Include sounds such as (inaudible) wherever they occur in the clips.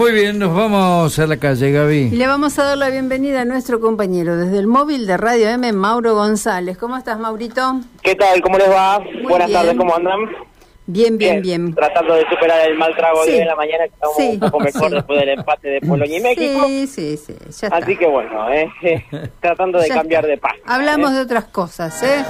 Muy bien, nos vamos a la calle, Gaby. Y le vamos a dar la bienvenida a nuestro compañero desde el móvil de Radio M, Mauro González. ¿Cómo estás, Maurito? ¿Qué tal? ¿Cómo les va? Buenas tardes, ¿cómo andan? Bien, bien, bien. Tratando de superar el mal trago de hoy en la mañana, que estamos un poco mejor después del empate de Polonia y México. Sí, sí, sí. Ya está. Así que bueno, eh, (laughs) tratando de cambiar de paz. Hablamos de otras cosas, ¿eh?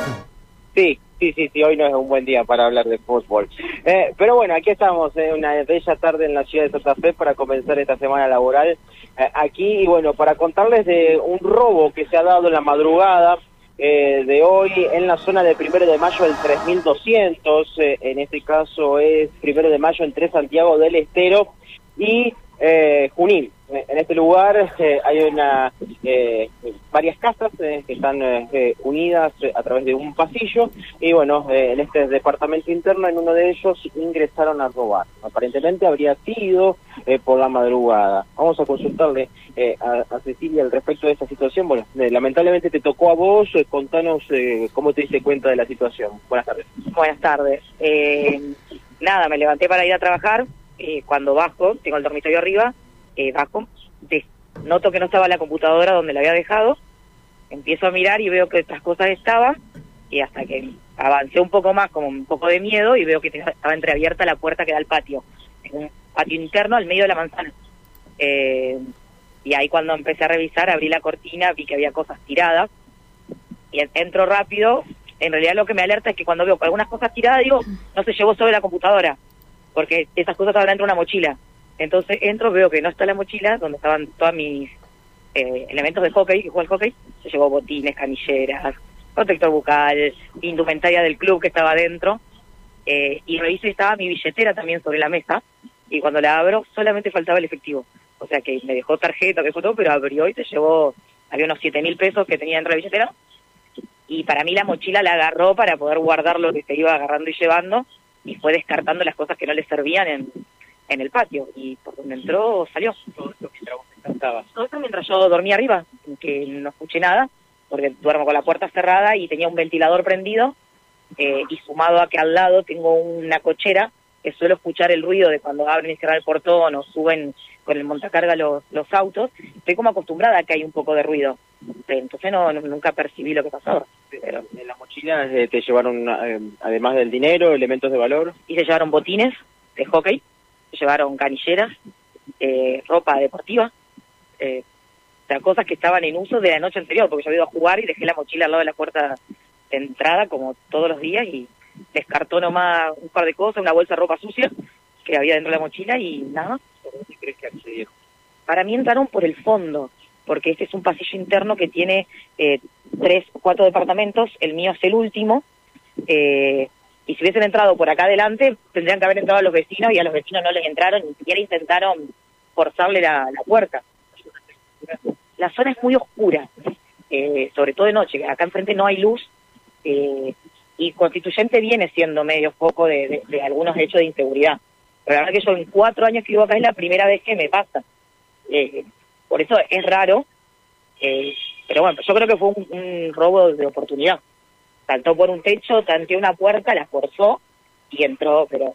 Sí, sí, sí, sí, hoy no es un buen día para hablar de fútbol. Eh, pero bueno, aquí estamos, en una bella tarde en la ciudad de Santa Fe para comenzar esta semana laboral. Eh, aquí, y bueno, para contarles de un robo que se ha dado en la madrugada eh, de hoy en la zona de primero de mayo del 3200, eh, en este caso es primero de mayo entre Santiago del Estero y eh, Junín. En este lugar eh, hay una eh, varias casas eh, que están eh, unidas eh, a través de un pasillo y bueno, eh, en este departamento interno en uno de ellos ingresaron a robar. Aparentemente habría sido eh, por la madrugada. Vamos a consultarle eh, a, a Cecilia al respecto de esta situación. Bueno, eh, lamentablemente te tocó a vos, eh, contanos eh, cómo te diste cuenta de la situación. Buenas tardes. Buenas tardes. Eh, nada, me levanté para ir a trabajar. Eh, cuando bajo, tengo el dormitorio arriba, eh, bajo, des- noto que no estaba la computadora donde la había dejado. Empiezo a mirar y veo que otras cosas estaban. Y hasta que avancé un poco más, como un poco de miedo, y veo que estaba entreabierta la puerta que da al patio. En un patio interno al medio de la manzana. Eh, y ahí cuando empecé a revisar, abrí la cortina, vi que había cosas tiradas. Y entro rápido. En realidad lo que me alerta es que cuando veo algunas cosas tiradas, digo, no se llevó sobre la computadora porque esas cosas estaban dentro de una mochila. Entonces entro, veo que no está la mochila, donde estaban todos mis eh, elementos de hockey, que juega al hockey, se llevó botines, canilleras, protector bucal, indumentaria del club que estaba adentro, eh, y reviso y estaba mi billetera también sobre la mesa, y cuando la abro solamente faltaba el efectivo. O sea que me dejó tarjeta, me dejó todo, pero abrió y se llevó, había unos siete mil pesos que tenía dentro de la billetera, y para mí la mochila la agarró para poder guardar lo que se iba agarrando y llevando, y fue descartando las cosas que no le servían en, en el patio y por donde entró salió. Todo esto mientras yo dormía arriba, que no escuché nada, porque duermo con la puerta cerrada y tenía un ventilador prendido eh, y sumado a que al lado tengo una cochera que suelo escuchar el ruido de cuando abren y cierran el portón o suben con el montacarga los, los autos, estoy como acostumbrada a que hay un poco de ruido. Entonces no, no- nunca percibí lo que pasaba. Pero, En la mochila eh, te llevaron, eh, además del dinero, elementos de valor. y se llevaron botines de hockey, llevaron canilleras, eh, ropa deportiva, eh, o sea, cosas que estaban en uso de la noche anterior, porque yo había ido a jugar y dejé la mochila al lado de la puerta de entrada como todos los días y descartó nomás un par de cosas, una bolsa de ropa sucia que había dentro de la mochila y nada más. ¿Qué crees que accedieron? Para mí entraron por el fondo, porque este es un pasillo interno que tiene eh, tres o cuatro departamentos, el mío es el último, eh, y si hubiesen entrado por acá adelante, tendrían que haber entrado a los vecinos y a los vecinos no les entraron, ni siquiera intentaron forzarle la, la puerta. La zona es muy oscura, eh, sobre todo de noche, acá enfrente no hay luz, eh, y Constituyente viene siendo medio foco de, de- algunos hechos de inseguridad. Pero la verdad que yo en cuatro años que vivo acá es la primera vez que me pasa. Eh, por eso es raro, eh, pero bueno, yo creo que fue un robo de oportunidad. Saltó por un techo, tanteó una puerta, la forzó y entró, pero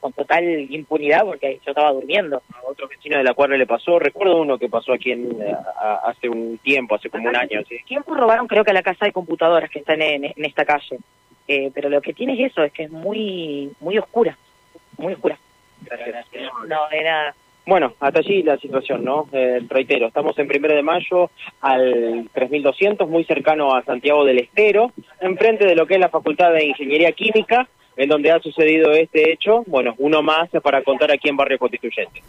con total impunidad porque yo estaba durmiendo. A otro vecino de la cuadra le pasó. Recuerdo uno que pasó aquí en, eh, a- hace un tiempo, hace como un año. ¿sí? tiempo robaron creo que a la casa de computadoras que están en, en esta calle. Eh, pero lo que tiene es eso, es que es muy muy oscura, muy oscura. No, de nada. Bueno, hasta allí la situación, ¿no? Eh, reitero, estamos en primero de mayo al 3200, muy cercano a Santiago del Estero, enfrente de lo que es la Facultad de Ingeniería Química, en donde ha sucedido este hecho. Bueno, uno más para contar aquí en Barrio Constituyente.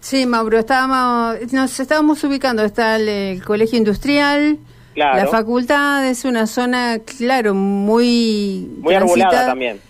Sí, Mauro, estábamos, nos estábamos ubicando, está el, el colegio industrial, Claro. la facultad, es una zona, claro, muy... Muy arbolada también.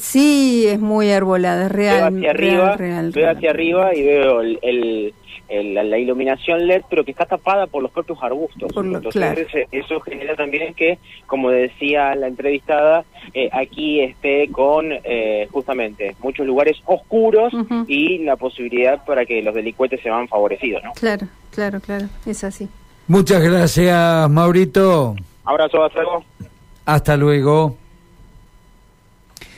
Sí, es muy arbolada, es real. veo hacia real, arriba, real, veo real. hacia arriba y veo el, el- el- la, la iluminación LED, pero que está tapada por los propios arbustos. Por lo- Entonces claro. eso genera también que, como decía la entrevistada, eh, aquí esté con eh, justamente muchos lugares oscuros y la posibilidad para que los delincuentes se van favorecidos. ¿no? Claro, claro, claro, es así. Muchas gracias, Maurito. Abrazo, hasta luego. Hasta luego.